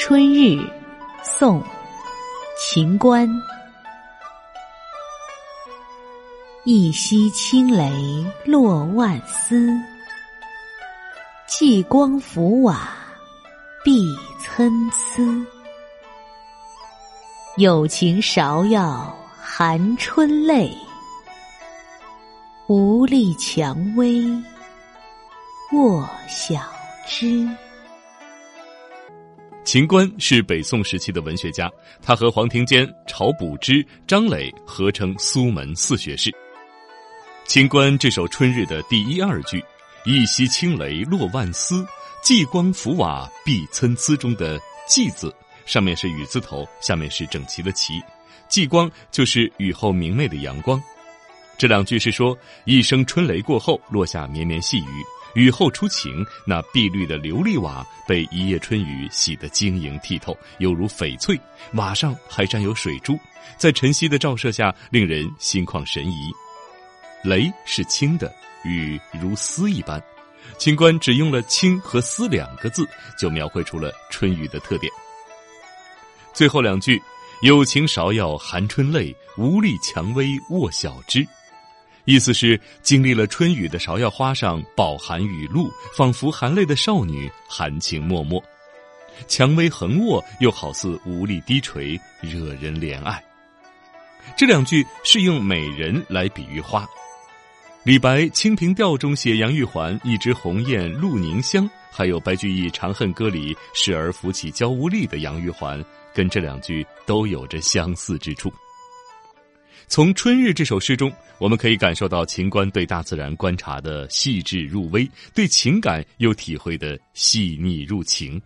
春日，宋，秦观。一夕清雷落万丝，霁光浮瓦碧参差。有情芍药含春泪，无力蔷薇卧小枝。秦观是北宋时期的文学家，他和黄庭坚、晁补之、张磊合称苏门四学士。秦观这首春日的第一二句“一夕清雷落万丝，霁光浮瓦碧参差”中的“霁”字，上面是雨字头，下面是整齐的齐，霁光就是雨后明媚的阳光。这两句是说，一声春雷过后，落下绵绵细雨。雨后初晴，那碧绿的琉璃瓦被一夜春雨洗得晶莹剔透，犹如翡翠。瓦上还沾有水珠，在晨曦的照射下，令人心旷神怡。雷是轻的，雨如丝一般。清官只用了“轻”和“丝”两个字，就描绘出了春雨的特点。最后两句：“有情芍药含春泪，无力蔷薇卧小枝。”意思是经历了春雨的芍药花上饱含雨露，仿佛含泪的少女，含情脉脉；蔷薇横卧，又好似无力低垂，惹人怜爱。这两句是用美人来比喻花。李白《清平调》中写杨玉环一枝红艳露凝香，还有白居易《长恨歌》里时而浮起娇无力的杨玉环，跟这两句都有着相似之处。从《春日》这首诗中，我们可以感受到秦观对大自然观察的细致入微，对情感又体会的细腻入情。